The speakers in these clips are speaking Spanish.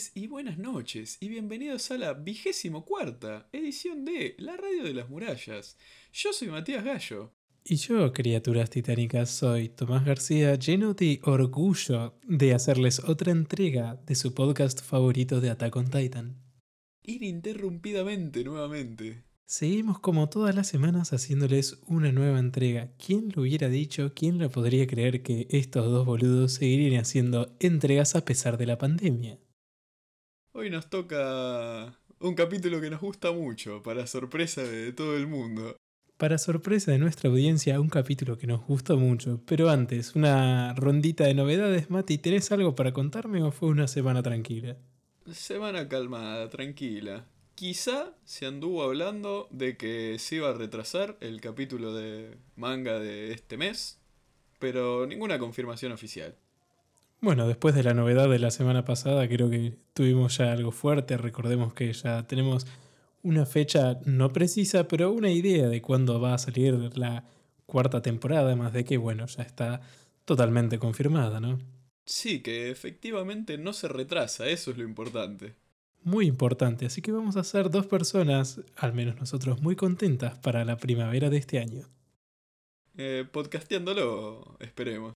tardes y buenas noches y bienvenidos a la vigésimo cuarta edición de La Radio de las Murallas. Yo soy Matías Gallo. Y yo, criaturas titánicas, soy Tomás García, lleno de orgullo de hacerles otra entrega de su podcast favorito de Attack on Titan. Ininterrumpidamente nuevamente. Seguimos como todas las semanas haciéndoles una nueva entrega. ¿Quién lo hubiera dicho? ¿Quién lo podría creer que estos dos boludos seguirían haciendo entregas a pesar de la pandemia? Hoy nos toca un capítulo que nos gusta mucho, para sorpresa de todo el mundo. Para sorpresa de nuestra audiencia, un capítulo que nos gustó mucho. Pero antes, una rondita de novedades. Mati, ¿tenés algo para contarme o fue una semana tranquila? Semana calmada, tranquila. Quizá se anduvo hablando de que se iba a retrasar el capítulo de manga de este mes, pero ninguna confirmación oficial. Bueno, después de la novedad de la semana pasada, creo que tuvimos ya algo fuerte. Recordemos que ya tenemos una fecha no precisa, pero una idea de cuándo va a salir la cuarta temporada, además de que, bueno, ya está totalmente confirmada, ¿no? Sí, que efectivamente no se retrasa, eso es lo importante. Muy importante, así que vamos a ser dos personas, al menos nosotros, muy contentas para la primavera de este año. Eh, podcasteándolo, esperemos.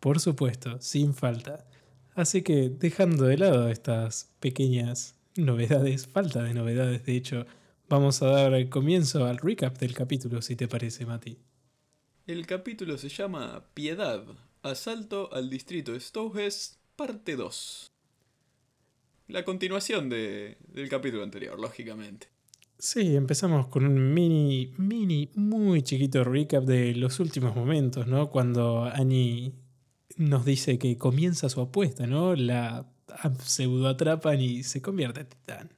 Por supuesto, sin falta. Así que dejando de lado estas pequeñas novedades, falta de novedades, de hecho, vamos a dar comienzo al recap del capítulo, si te parece, Mati. El capítulo se llama Piedad, Asalto al Distrito de parte 2. La continuación de, del capítulo anterior, lógicamente. Sí, empezamos con un mini, mini, muy chiquito recap de los últimos momentos, ¿no? Cuando Annie nos dice que comienza su apuesta, ¿no? La pseudo atrapan y se convierte en titán.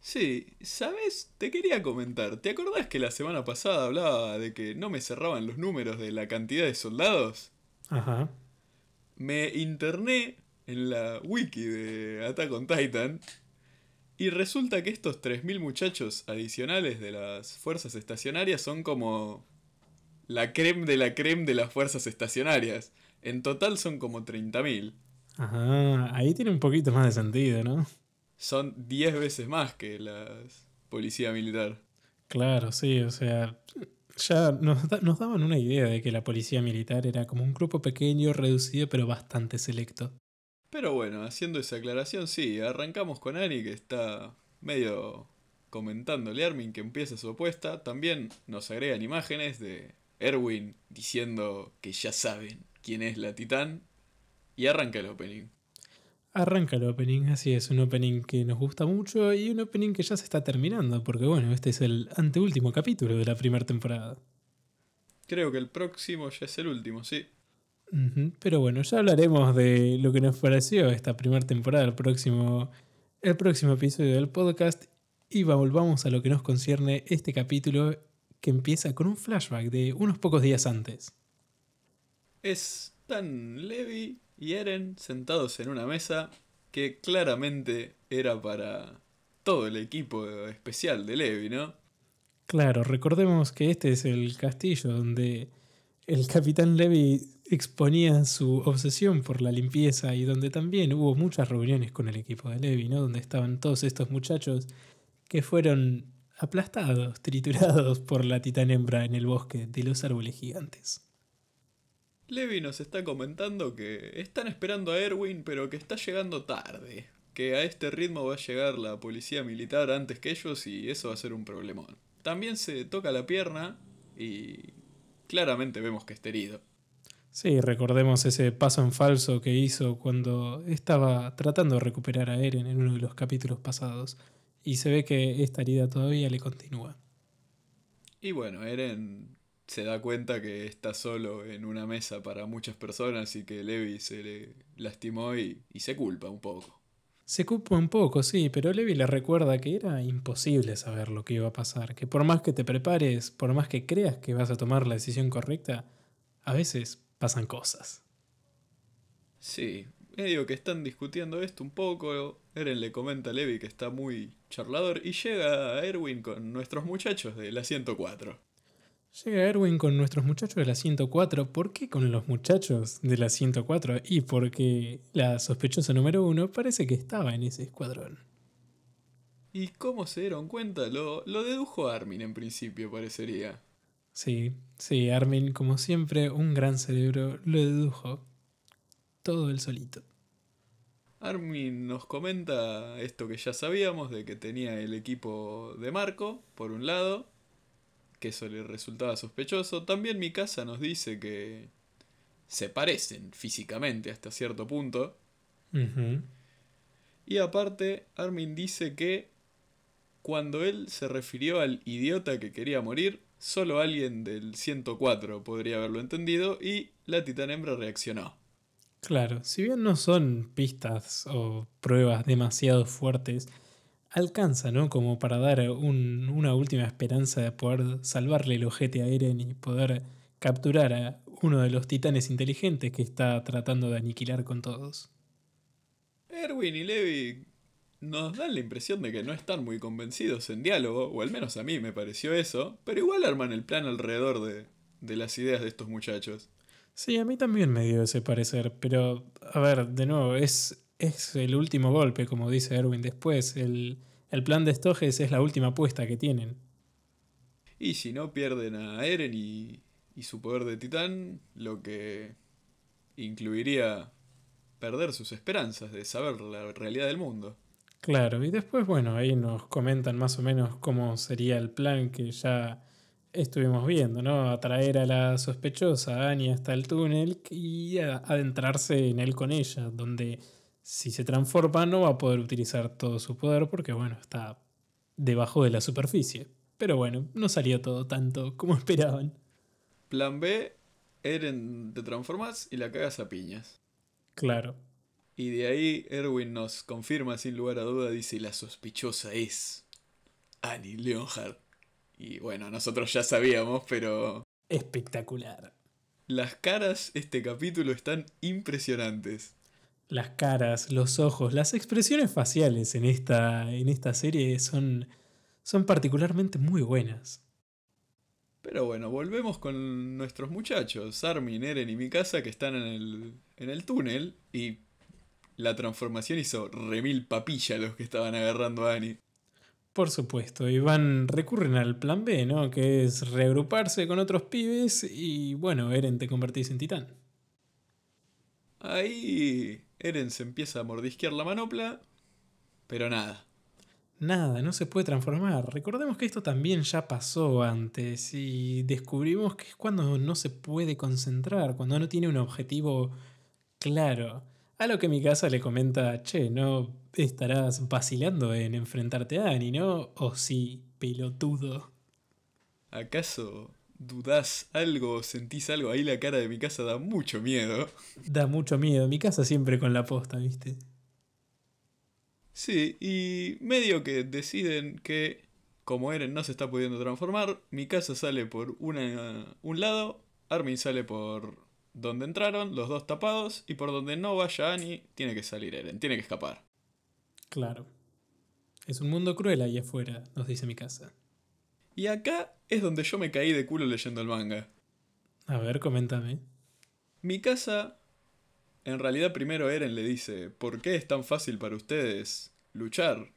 Sí, ¿sabes? Te quería comentar. ¿Te acordás que la semana pasada hablaba de que no me cerraban los números de la cantidad de soldados? Ajá. Me interné en la wiki de Attack on Titan y resulta que estos 3.000 muchachos adicionales de las fuerzas estacionarias son como la creme de la creme de las fuerzas estacionarias. En total son como 30.000. Ajá, ahí tiene un poquito más de sentido, ¿no? Son 10 veces más que la policía militar. Claro, sí, o sea, ya nos, nos daban una idea de que la policía militar era como un grupo pequeño, reducido, pero bastante selecto. Pero bueno, haciendo esa aclaración, sí, arrancamos con Ari que está medio comentándole a Armin que empieza su apuesta. También nos agregan imágenes de Erwin diciendo que ya saben quién es la titán. Y arranca el opening. Arranca el opening, así es, un opening que nos gusta mucho y un opening que ya se está terminando, porque bueno, este es el anteúltimo capítulo de la primera temporada. Creo que el próximo ya es el último, sí. Pero bueno, ya hablaremos de lo que nos pareció esta primera temporada, el próximo, el próximo episodio del podcast. Y volvamos a lo que nos concierne este capítulo que empieza con un flashback de unos pocos días antes. Es tan Levi y Eren sentados en una mesa que claramente era para todo el equipo especial de Levi, ¿no? Claro, recordemos que este es el castillo donde el capitán Levi exponía su obsesión por la limpieza y donde también hubo muchas reuniones con el equipo de Levi, ¿no? Donde estaban todos estos muchachos que fueron aplastados, triturados por la titán hembra en el bosque de los árboles gigantes. Levi nos está comentando que están esperando a Erwin, pero que está llegando tarde. Que a este ritmo va a llegar la policía militar antes que ellos y eso va a ser un problemón. También se toca la pierna y claramente vemos que está herido. Sí, recordemos ese paso en falso que hizo cuando estaba tratando de recuperar a Eren en uno de los capítulos pasados. Y se ve que esta herida todavía le continúa. Y bueno, Eren se da cuenta que está solo en una mesa para muchas personas y que Levi se le lastimó y, y, se culpa un poco. Se culpa un poco, sí, pero Levi le recuerda que era imposible saber lo que iba a pasar, que por más que te prepares, por más que creas que vas a tomar la decisión correcta, a veces pasan cosas. Sí, medio que están discutiendo esto un poco. Eren le comenta a Levi que está muy charlador y llega a Erwin con nuestros muchachos de la 104. Llega Erwin con nuestros muchachos de la 104. ¿Por qué con los muchachos de la 104? Y porque la sospechosa número uno parece que estaba en ese escuadrón. ¿Y cómo se dieron cuenta? Lo, lo dedujo Armin en principio, parecería. Sí, sí, Armin, como siempre, un gran cerebro, lo dedujo. Todo él solito. Armin nos comenta esto que ya sabíamos, de que tenía el equipo de Marco, por un lado, que eso le resultaba sospechoso. También mi casa nos dice que se parecen físicamente hasta cierto punto. Y aparte, Armin dice que cuando él se refirió al idiota que quería morir, solo alguien del 104 podría haberlo entendido y la titán hembra reaccionó. Claro, si bien no son pistas o pruebas demasiado fuertes, alcanza, ¿no? Como para dar una última esperanza de poder salvarle el ojete a Eren y poder capturar a uno de los titanes inteligentes que está tratando de aniquilar con todos. Erwin y Levi nos dan la impresión de que no están muy convencidos en diálogo, o al menos a mí me pareció eso, pero igual arman el plan alrededor de, de las ideas de estos muchachos. Sí, a mí también me dio ese parecer, pero a ver, de nuevo, es es el último golpe, como dice Erwin después. El, plan de Stoges es la última apuesta que tienen. Y si no pierden a Eren y, y su poder de titán, lo que incluiría perder sus esperanzas de saber la realidad del mundo. Claro, y después, bueno, ahí nos comentan más o menos cómo sería el plan que ya estuvimos viendo, ¿no? Atraer a la sospechosa Annie hasta el túnel y adentrarse en él con ella, donde si se transforma no va a poder utilizar todo su poder porque, bueno, está debajo de la superficie. Pero bueno, no salió todo tanto como esperaban. Plan B, Eren te transformas y la cagas a piñas. Claro. Y de ahí Erwin nos confirma sin lugar a duda, dice la sospechosa es Annie Leonhardt. Y bueno, nosotros ya sabíamos, pero... Espectacular. Las caras este capítulo están impresionantes las caras, los ojos, las expresiones faciales en esta, en esta serie son, son particularmente muy buenas. Pero bueno, volvemos con nuestros muchachos, Armin, Eren y Mikasa, que están en el, en el túnel y la transformación hizo remil papilla a los que estaban agarrando a Annie. Por supuesto, y van, recurren al plan B, ¿no? Que es reagruparse con otros pibes y bueno, Eren te convertís en titán. Ahí Eren se empieza a mordisquear la manopla, pero nada. Nada, no se puede transformar. Recordemos que esto también ya pasó antes y descubrimos que es cuando no se puede concentrar, cuando no tiene un objetivo claro. A lo que mi casa le comenta, che, no estarás vacilando en enfrentarte a Annie, ¿no? O sí, pelotudo. ¿Acaso dudás algo, sentís algo, ahí la cara de mi casa da mucho miedo. Da mucho miedo, mi casa siempre con la posta, ¿viste? Sí, y medio que deciden que como Eren no se está pudiendo transformar, mi casa sale por una, un lado, Armin sale por donde entraron, los dos tapados, y por donde no vaya Annie, tiene que salir Eren, tiene que escapar. Claro. Es un mundo cruel ahí afuera, nos dice mi casa. Y acá es donde yo me caí de culo leyendo el manga. A ver, coméntame. Mi casa, en realidad primero Eren le dice, ¿por qué es tan fácil para ustedes luchar?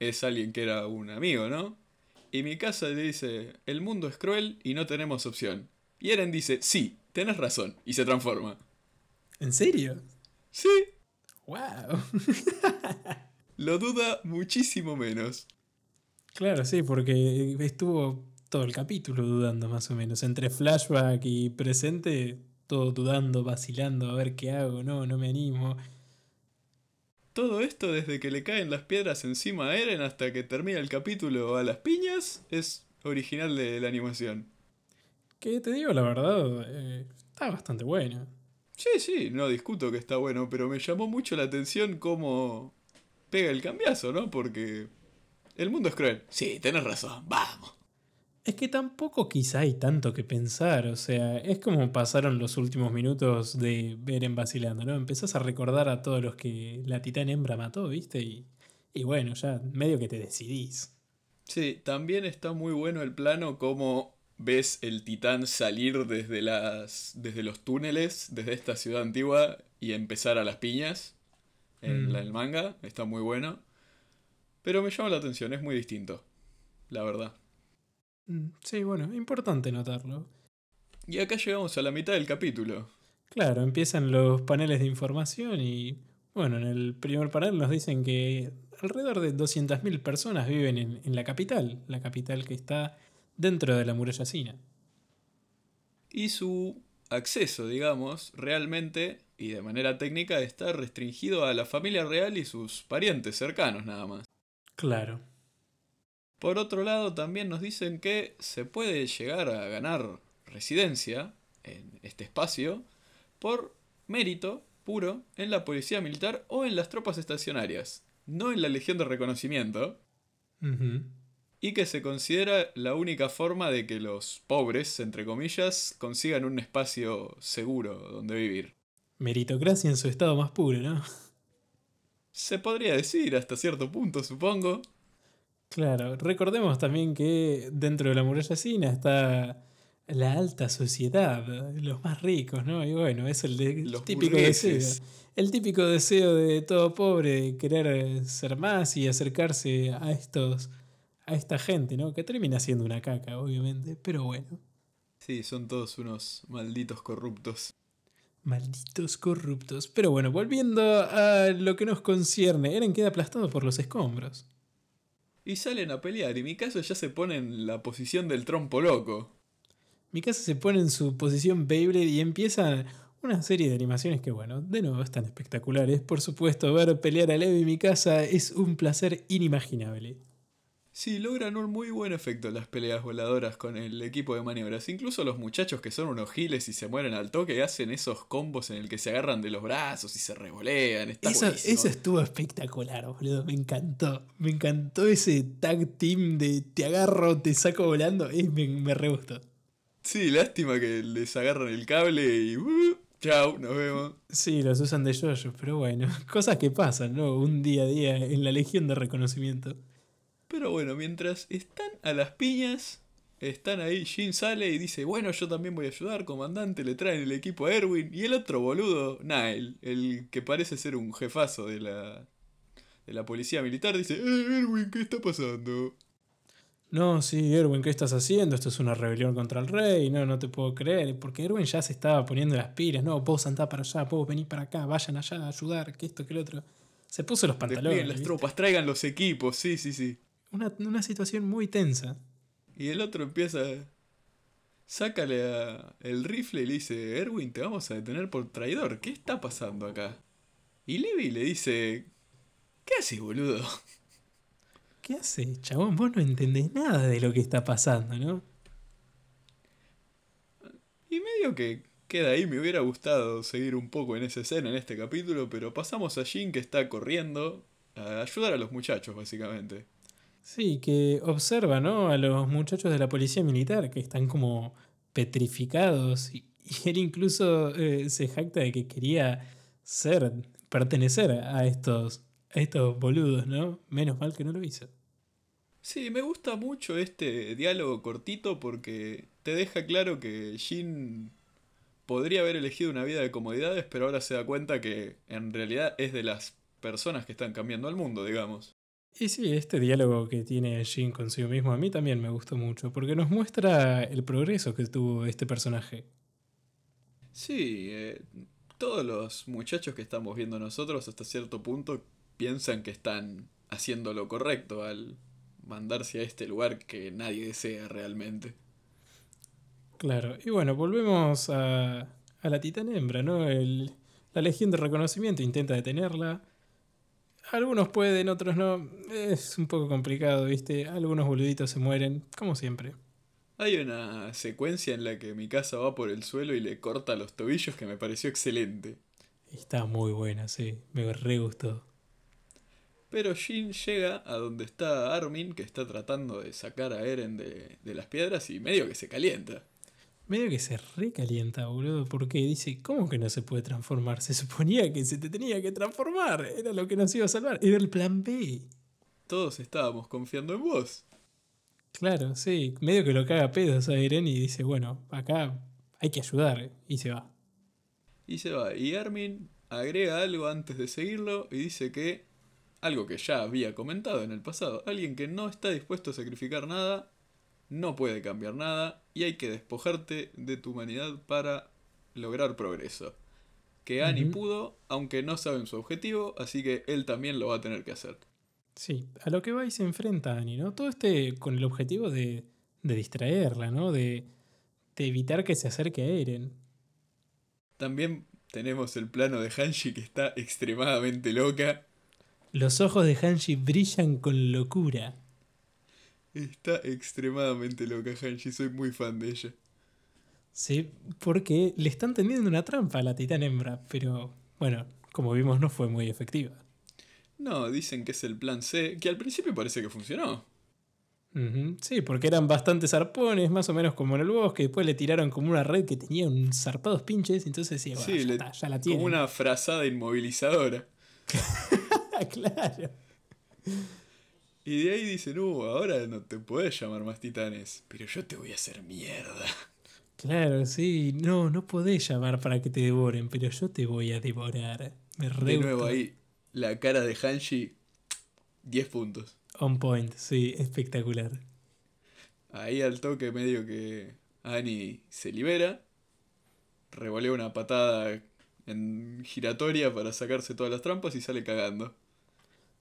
Es alguien que era un amigo, ¿no? Y mi casa le dice, el mundo es cruel y no tenemos opción. Y Eren dice, sí, tenés razón, y se transforma. ¿En serio? Sí. ¡Wow! Lo duda muchísimo menos. Claro, sí, porque estuvo todo el capítulo dudando más o menos. Entre flashback y presente, todo dudando, vacilando, a ver qué hago, no, no me animo. Todo esto desde que le caen las piedras encima a Eren hasta que termina el capítulo a las piñas es original de la animación. Que te digo la verdad, eh, está bastante bueno. Sí, sí, no discuto que está bueno, pero me llamó mucho la atención cómo pega el cambiazo, ¿no? Porque el mundo es cruel. Sí, tenés razón, vamos. Es que tampoco quizá hay tanto que pensar, o sea, es como pasaron los últimos minutos de ver en vacilando, ¿no? Empezás a recordar a todos los que la titán hembra mató, ¿viste? Y, y bueno, ya medio que te decidís. Sí, también está muy bueno el plano como ves el titán salir desde, las, desde los túneles, desde esta ciudad antigua y empezar a las piñas en Mm. la- el manga. Está muy bueno. Pero me llama la atención, es muy distinto, la verdad. Mm, Sí, bueno, importante notarlo. Y acá llegamos a la mitad del capítulo. Claro, empiezan los paneles de información y, bueno, en el primer panel nos dicen que alrededor de 200.000 personas viven en, en la capital, la capital que está dentro de la muralla china. Y su acceso, digamos, realmente y de manera técnica está restringido a la familia real y sus parientes cercanos nada más. Claro. Por otro lado, también nos dicen que se puede llegar a ganar residencia en este espacio por mérito puro en la policía militar o en las tropas estacionarias, no en la Legión de Reconocimiento, y que se considera la única forma de que los pobres, entre comillas, consigan un espacio seguro donde vivir. Meritocracia en su estado más puro, ¿no? Se podría decir hasta cierto punto, supongo. Claro, recordemos también que dentro de la muralla china está la alta sociedad, los más ricos, ¿no? Y bueno, es el, de- el Los típico deseo. El típico deseo de todo pobre de querer ser más y acercarse a estos a esta gente, ¿no? Que termina siendo una caca, obviamente, pero bueno, Sí, son todos unos malditos corruptos. Malditos corruptos. Pero bueno, volviendo a lo que nos concierne, Eren queda aplastado por los escombros. Y salen a pelear, y mi caso ya se pone en la posición del trompo loco. Mikasa se pone en su posición Beyblade y empieza una serie de animaciones que, bueno, de nuevo están espectaculares. Por supuesto, ver pelear a Levi y Mikasa es un placer inimaginable. Sí, logran un muy buen efecto las peleas voladoras con el equipo de maniobras. Incluso los muchachos que son unos giles y se mueren al toque hacen esos combos en el que se agarran de los brazos y se revolean. Está Eso, buenísimo. eso estuvo espectacular, boludo. Me encantó. Me encantó ese tag team de te agarro, te saco volando. Es, me, me re gustó. Sí, lástima que les agarran el cable y... uh, chau, nos vemos. Sí, los usan de yoyo, pero bueno, cosas que pasan, ¿no? Un día a día en la Legión de Reconocimiento. Pero bueno, mientras están a las piñas, están ahí, Jin sale y dice, bueno, yo también voy a ayudar, comandante, le traen el equipo a Erwin. Y el otro boludo, Nile, el que parece ser un jefazo de la, de la policía militar, dice, eh, Erwin, ¿qué está pasando? No, sí, Erwin, ¿qué estás haciendo? Esto es una rebelión contra el rey. No, no te puedo creer. Porque Erwin ya se estaba poniendo las pilas. No, vos andá para allá, vos venís para acá, vayan allá a ayudar, que esto, que lo otro. Se puso los pantalones. Desplieguen las ¿viste? tropas, traigan los equipos, sí, sí, sí. Una, una situación muy tensa. Y el otro empieza, sácale a el rifle y le dice, Erwin, te vamos a detener por traidor, ¿qué está pasando acá? Y Levi le dice, ¿qué haces, boludo? ¿Qué haces, chabón? Vos no entendés nada de lo que está pasando, ¿no? Y medio que queda ahí, me hubiera gustado seguir un poco en esa escena, en este capítulo, pero pasamos a Jin que está corriendo a ayudar a los muchachos, básicamente. Sí, que observa, ¿no? A los muchachos de la policía militar que están como petrificados. Y, y él incluso eh, se jacta de que quería ser, pertenecer a estos, estos boludos, ¿no? Menos mal que no lo hizo. Sí, me gusta mucho este diálogo cortito porque te deja claro que Jin podría haber elegido una vida de comodidades, pero ahora se da cuenta que en realidad es de las personas que están cambiando al mundo, digamos. Y sí, este diálogo que tiene Jin consigo mismo a mí también me gustó mucho, porque nos muestra el progreso que tuvo este personaje. Sí, eh, todos los muchachos que estamos viendo nosotros hasta cierto punto piensan que están haciendo lo correcto al mandarse a este lugar que nadie desea realmente. Claro, y bueno, volvemos a, a la titán hembra, ¿no? El- la Legión de Reconocimiento intenta detenerla. Algunos pueden, otros no. Es un poco complicado, ¿viste? Algunos boluditos se mueren, como siempre. Hay una secuencia en la que mi casa va por el suelo y le corta los tobillos que me pareció excelente. Está muy buena, sí, me re gustó. Pero Jin llega a donde está Armin, que está tratando de sacar a Eren de, de las piedras y medio que se calienta. Medio que se recalienta, boludo, porque dice, ¿cómo que no se puede transformar? Se suponía que se te tenía que transformar, era lo que nos iba a salvar, era el plan B. Todos estábamos confiando en vos. Claro, sí. Medio que lo caga pedos a Eren y dice, bueno, acá hay que ayudar. Y se va. Y se va. Y Armin agrega algo antes de seguirlo y dice que, algo que ya había comentado en el pasado, alguien que no está dispuesto a sacrificar nada, no puede cambiar nada y hay que despojarte de tu humanidad para lograr progreso. Que Annie pudo, aunque no saben su objetivo, así que él también lo va a tener que hacer. Sí, a lo que va y se enfrenta Annie, ¿no? Todo este con el objetivo de, de distraerla, ¿no? De, de evitar que se acerque a Eren. También tenemos el plano de Hanshi que está extremadamente loca. Los ojos de Hanshi brillan con locura. Está extremadamente loca Hanshi, soy muy fan de ella. Sí, porque le están tendiendo una trampa a la titán hembra, pero bueno, como vimos no fue muy efectiva. No, dicen que es el plan C, que al principio parece que funcionó. Sí, porque eran bastantes arpones, más o menos como en el bosque. Después le tiraron como una red que tenía un zarpados pinches. Entonces sí, bueno, Sí, ya, le- está, ya la tiene. Como una frazada inmovilizadora. claro. Y de ahí dicen, uh, ahora no te podés llamar más titanes, pero yo te voy a hacer mierda. Claro, sí. No, no podés llamar para que te devoren, pero yo te voy a devorar. Me re De nuevo ahí, la cara de Hanshi, 10 puntos. On point, sí, espectacular. Ahí al toque medio que Annie se libera, revolea una patada en giratoria para sacarse todas las trampas y sale cagando.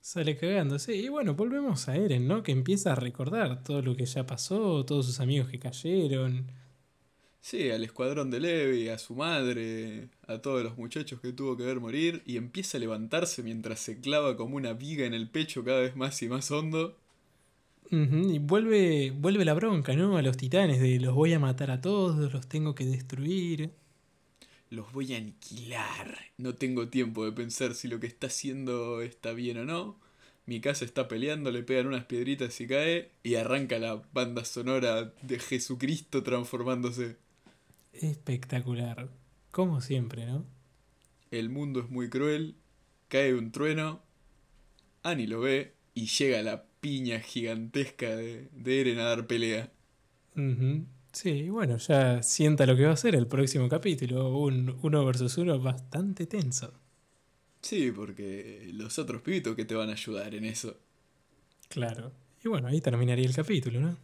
Sale cagando, sí. Y bueno, volvemos a Eren, ¿no? Que empieza a recordar todo lo que ya pasó, todos sus amigos que cayeron. Sí, al escuadrón de Levi, a su madre, a todos los muchachos que tuvo que ver morir, y empieza a levantarse mientras se clava como una viga en el pecho cada vez más y más hondo. Y vuelve, vuelve la bronca, ¿no? A los titanes de los voy a matar a todos, los tengo que destruir. Los voy a aniquilar. No tengo tiempo de pensar si lo que está haciendo está bien o no. Mi casa está peleando, le pegan unas piedritas y cae, y arranca la banda sonora de Jesucristo transformándose. Espectacular. Como siempre, ¿no? El mundo es muy cruel, cae un trueno, Annie lo ve y llega la piña gigantesca de, de Eren a dar pelea. Ujú. Sí, y bueno, ya sienta lo que va a ser el próximo capítulo. Un uno versus uno bastante tenso. Sí, porque los otros pibitos que te van a ayudar en eso. Claro. Y bueno, ahí terminaría el capítulo, ¿no?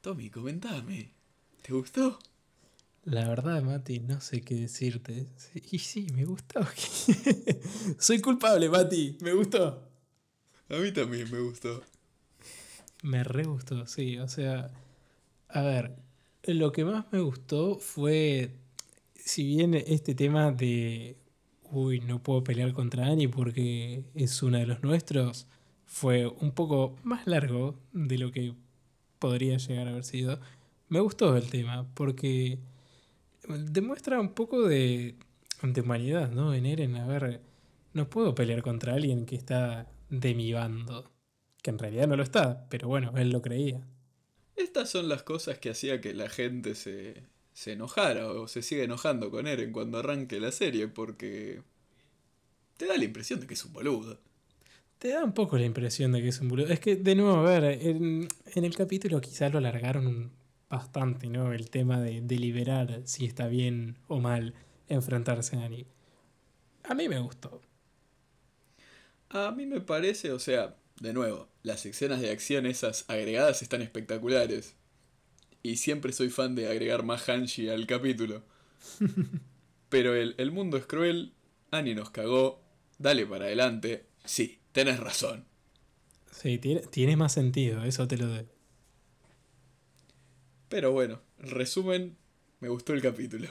Tommy, comentame. ¿Te gustó? La verdad, Mati, no sé qué decirte. Y sí, me gustó. Soy culpable, Mati. Me gustó. A mí también me gustó. Me re gustó, sí. O sea, a ver, lo que más me gustó fue, si bien este tema de, uy, no puedo pelear contra Annie porque es uno de los nuestros, fue un poco más largo de lo que podría llegar a haber sido. Me gustó el tema porque demuestra un poco de, de humanidad, ¿no? En Eren, a ver, no puedo pelear contra alguien que está de mi bando. Que en realidad no lo está, pero bueno, él lo creía. Estas son las cosas que hacía que la gente se, se enojara o se siga enojando con Eren cuando arranque la serie, porque te da la impresión de que es un boludo. Te da un poco la impresión de que es un boludo. Es que, de nuevo, a ver, en, en el capítulo quizás lo alargaron bastante, ¿no? El tema de deliberar si está bien o mal enfrentarse a Annie. A mí me gustó. A mí me parece, o sea, de nuevo, las escenas de acción esas agregadas están espectaculares. Y siempre soy fan de agregar más Hanshi al capítulo. Pero el, el mundo es cruel, Annie nos cagó, dale para adelante. Sí, tenés razón. Sí, tiene, tiene más sentido, eso te lo doy. Pero bueno, en resumen, me gustó el capítulo.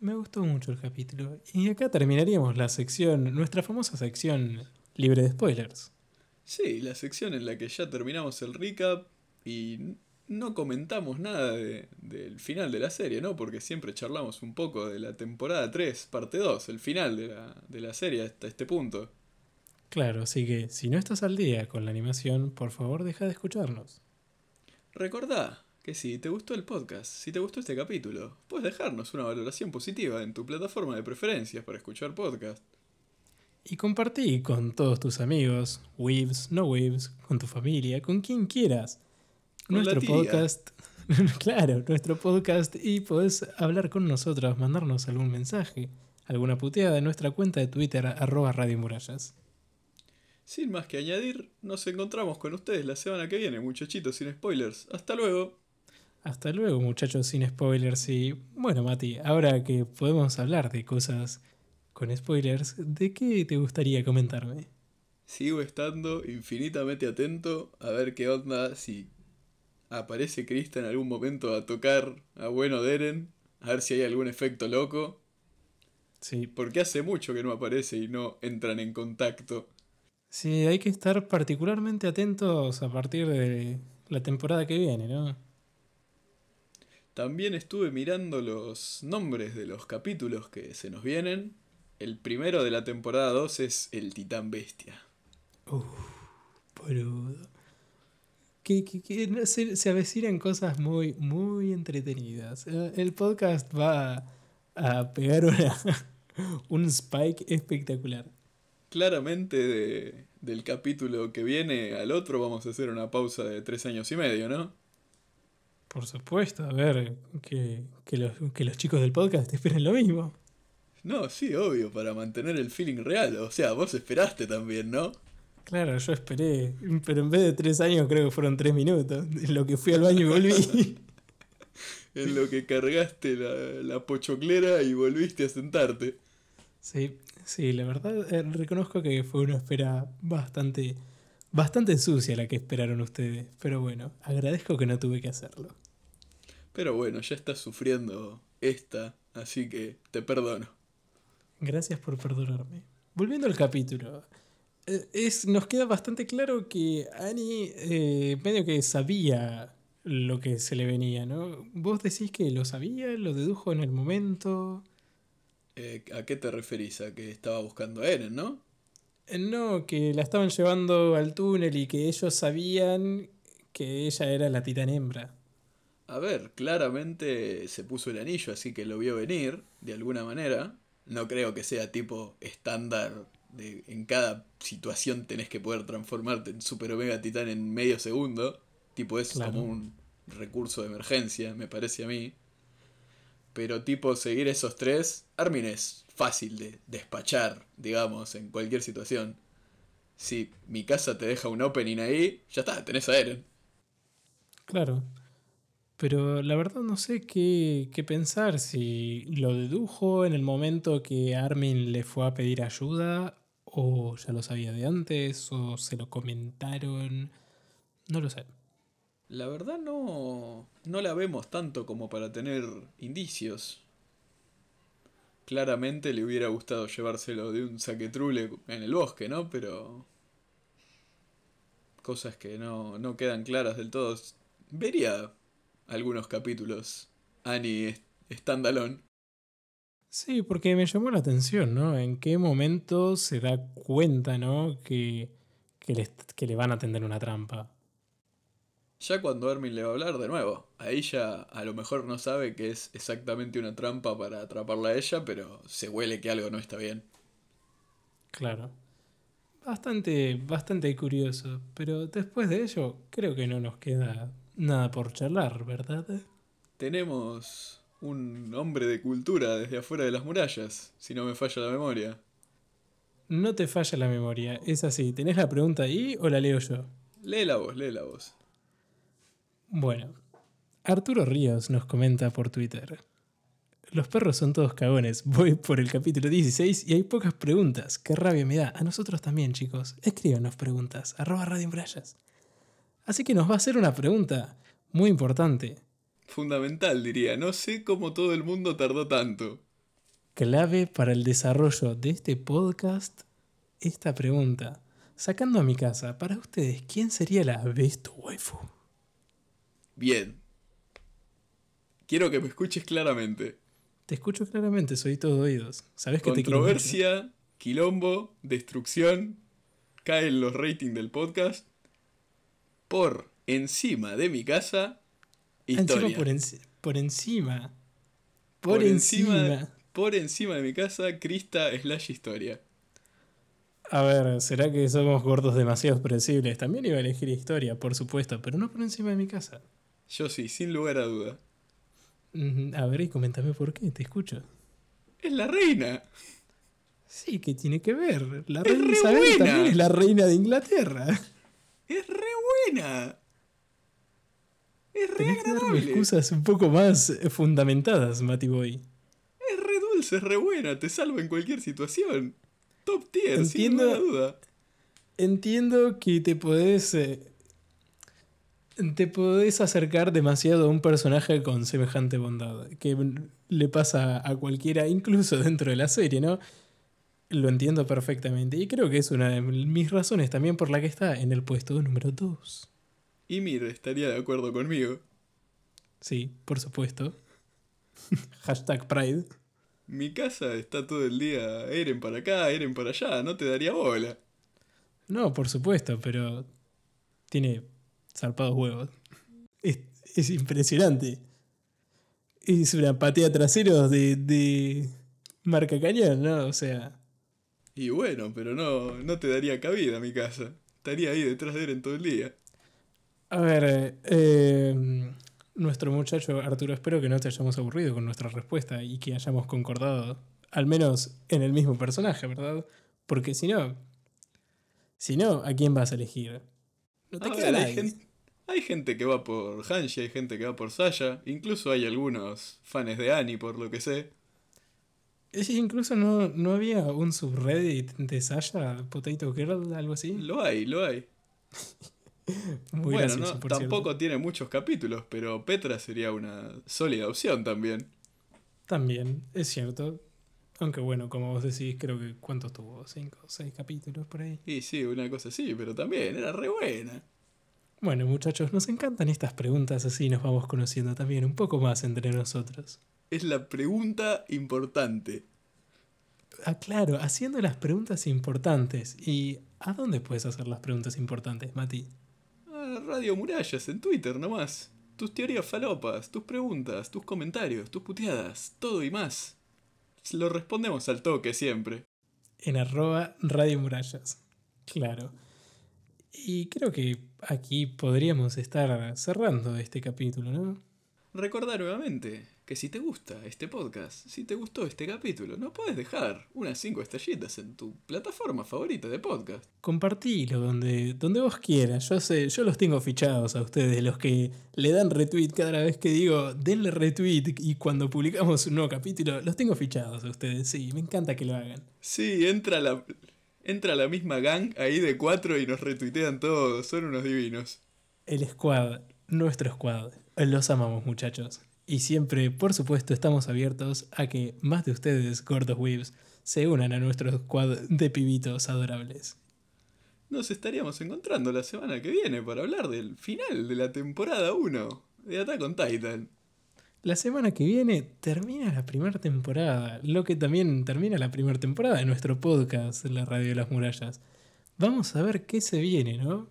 Me gustó mucho el capítulo. Y acá terminaríamos la sección, nuestra famosa sección libre de spoilers. Sí, la sección en la que ya terminamos el recap y no comentamos nada de- del final de la serie, ¿no? Porque siempre charlamos un poco de la temporada 3, parte 2, el final de la, de la serie hasta este punto. Claro, así que si no estás al día con la animación, por favor deja de escucharnos. Recordá que si te gustó el podcast, si te gustó este capítulo, puedes dejarnos una valoración positiva en tu plataforma de preferencias para escuchar podcast. Y compartí con todos tus amigos, weaves, no weaves, con tu familia, con quien quieras. Con nuestro podcast. claro, nuestro podcast y podés hablar con nosotros, mandarnos algún mensaje, alguna puteada en nuestra cuenta de Twitter, arroba Radio Murallas. Sin más que añadir, nos encontramos con ustedes la semana que viene, muchachitos sin spoilers. Hasta luego. Hasta luego, muchachos, sin spoilers. Y bueno, Mati, ahora que podemos hablar de cosas con spoilers, ¿de qué te gustaría comentarme? Sigo estando infinitamente atento a ver qué onda si aparece Krista en algún momento a tocar a bueno Deren, a ver si hay algún efecto loco, Sí, porque hace mucho que no aparece y no entran en contacto. sí, hay que estar particularmente atentos a partir de la temporada que viene, ¿no? También estuve mirando los nombres de los capítulos que se nos vienen. El primero de la temporada 2 es El Titán Bestia. Boludo. Que, que- que se, se avecinan cosas muy, muy entretenidas. El podcast va a pegar una, un spike espectacular. Claramente de- del capítulo que viene al otro vamos a hacer una pausa de tres años y medio, ¿no? Por supuesto, a ver, que, que los, que los chicos del podcast esperen lo mismo. No, sí, obvio, para mantener el feeling real. O sea, vos esperaste también, ¿no? Claro, yo esperé, pero en vez de tres años creo que fueron tres minutos. En lo que fui al baño y volví. En lo que cargaste la, la pochoclera y volviste a sentarte. Sí, sí, la verdad eh, reconozco que fue una espera bastante, bastante sucia la que esperaron ustedes. Pero bueno, agradezco que no tuve que hacerlo. Pero bueno, ya estás sufriendo esta, así que te perdono. Gracias por perdonarme. Volviendo al capítulo. eh, Es, nos queda bastante claro que Annie eh, medio que sabía lo que se le venía, ¿no? Vos decís que lo sabía, lo dedujo en el momento. Eh, ¿A qué te referís? A que estaba buscando a Eren, ¿no? Eh, No, que la estaban llevando al túnel y que ellos sabían que ella era la titán hembra. A ver, claramente se puso el anillo, así que lo vio venir, de alguna manera. No creo que sea tipo estándar de en cada situación tenés que poder transformarte en super omega titán en medio segundo. Tipo es Claro. como un recurso de emergencia, me parece a mí. Pero tipo seguir esos tres, Armin es fácil de despachar, digamos, en cualquier situación. Si mi casa te deja un opening ahí, ya está, tenés a Eren. Claro. Pero la verdad no sé qué, qué pensar, si lo dedujo en el momento que Armin le fue a pedir ayuda, o ya lo sabía de antes, o se lo comentaron. No lo sé. La verdad no, no la vemos tanto como para tener indicios. Claramente le hubiera gustado llevárselo de un saquetrule en el bosque, ¿no? Pero... Cosas que no, no quedan claras del todo. Vería algunos capítulos. Annie standalone. Sí, porque me llamó la atención, ¿no? En qué momento se da cuenta, ¿no? Que, que, le, que le van a tender una trampa. Ya cuando Armin le va a hablar de nuevo, ahí ya a lo mejor no sabe que es exactamente una trampa para atraparla a ella, pero se huele que algo no está bien. Claro. Bastante, bastante curioso. Pero después de ello, creo que no nos queda nada por charlar, ¿verdad? Tenemos un hombre de cultura desde afuera de las murallas, si no me falla la memoria. No te falla la memoria. Es así. ¿Tenés la pregunta ahí o la leo yo? Lee la voz, lee la voz. Bueno. Arturo Ríos nos comenta por Twitter. Los perros son todos cagones. Voy por el capítulo 16 y hay pocas preguntas. Qué rabia me da. A nosotros también, chicos. Escríbanos preguntas. Arroba Radio Murallas. Así que nos va a hacer una pregunta muy importante. Fundamental, diría. No sé cómo todo el mundo tardó tanto. Clave para el desarrollo de este podcast. Esta pregunta. Sacando a mi casa, para ustedes, ¿quién sería la best waifu? Bien. Quiero que me escuches claramente. Te escucho claramente, soy todo oídos. ¿Sabes que te quiero mucho? Controversia, quilombo, destrucción, caen los ratings del podcast. Por encima de mi casa, Encima historia. por, enci- por encima. Por, Por encima Por encima de mi casa, Crista slash historia. A ver, ¿será que somos gordos demasiado predecibles? También iba a elegir historia, por supuesto, pero no por encima de mi casa. Yo sí, sin lugar a duda. Mm, A ver, y coméntame por qué, te escucho. Es la reina. Sí, ¿qué tiene que ver? La Es reina Isabel también es la reina de Inglaterra. Es re buena. Es re Tenés que darme agradable. excusas un poco más eh, fundamentadas, Matty Boy. Es re dulce, es re buena. Te salva en cualquier situación. Top tier, sin Entiendo- duda. Entiendo que te podés. eh, te podés acercar demasiado a un personaje con semejante bondad. Que le pasa a cualquiera, incluso dentro de la serie, ¿no? Lo entiendo perfectamente. Y creo que es una de mis razones también por la que está en el puesto número 2. Y Mir estaría de acuerdo conmigo. Sí, por supuesto. Hashtag Pride. Mi casa está todo el día Eren para acá, Eren para allá. No te daría bola. No, por supuesto, pero tiene zarpados huevos. Es, es impresionante. Es una patea trasero de, de marca cañón, ¿no? O sea, Y bueno, pero no, no te daría cabida mi casa. Estaría ahí detrás de Eren todo el día. a ver, eh, eh, nuestro muchacho Arturo, espero que no te hayamos aburrido con nuestra respuesta y que hayamos concordado, al menos en el mismo personaje, ¿verdad? Porque si no, si no, ¿a quién vas a elegir? No te A queda ver, hay, gente que va por Hanshi, hay gente que va por Saya. Incluso hay algunos fans de Annie, por lo que sé. Es- Incluso no, no había un subreddit de Sasha, Potato Girl, algo así. Lo hay, lo hay. Muy bueno, gracioso, no, por tampoco cierto. tiene muchos capítulos, pero Petra sería una sólida opción también. También, es cierto. Aunque bueno, como vos decís, creo que ¿cuántos tuvo? ¿Cinco o seis capítulos por ahí? Y sí, una cosa así, pero también era re buena. Bueno, muchachos, nos encantan estas preguntas, así nos vamos conociendo también un poco más entre nosotros. Es la pregunta importante. Ah, claro, haciendo las preguntas importantes. ¿Y a dónde puedes hacer las preguntas importantes, Mati? Ah, Radio Murallas en Twitter nomás. Tus teorías falopas, tus preguntas, tus comentarios, tus puteadas, todo y más. Lo respondemos al toque siempre. En arroba Radio Murallas. Claro. Y creo que aquí podríamos estar cerrando este capítulo, ¿no? Recordar nuevamente que si te gusta este podcast, si te gustó este capítulo, no puedes dejar unas 5 estrellitas en tu plataforma favorita de podcast. Compartilo donde, donde vos quieras. Yo sé, yo los tengo fichados a ustedes, los que le dan retweet cada vez que digo, denle retweet y cuando publicamos un nuevo capítulo, los tengo fichados a ustedes. Sí, me encanta que lo hagan. Sí, entra la, entra la misma gang ahí de cuatro y nos retuitean todos, son unos divinos. El squad, nuestro squad. Los amamos, muchachos. Y siempre, por supuesto, estamos abiertos a que más de ustedes, gordos weebs, se unan a nuestro squad de pibitos adorables. Nos estaríamos encontrando la semana que viene para hablar del final de la temporada 1 de Attack on Titan. La semana que viene termina la primera temporada, lo que también termina la primera temporada de nuestro podcast, La Radio de las Murallas. Vamos a ver qué se viene, ¿no?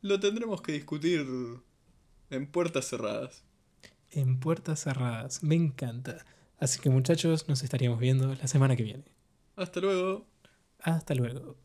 Lo tendremos que discutir en puertas cerradas. En puertas cerradas, me encanta. Así que muchachos, nos estaríamos viendo la semana que viene. Hasta luego. Hasta luego.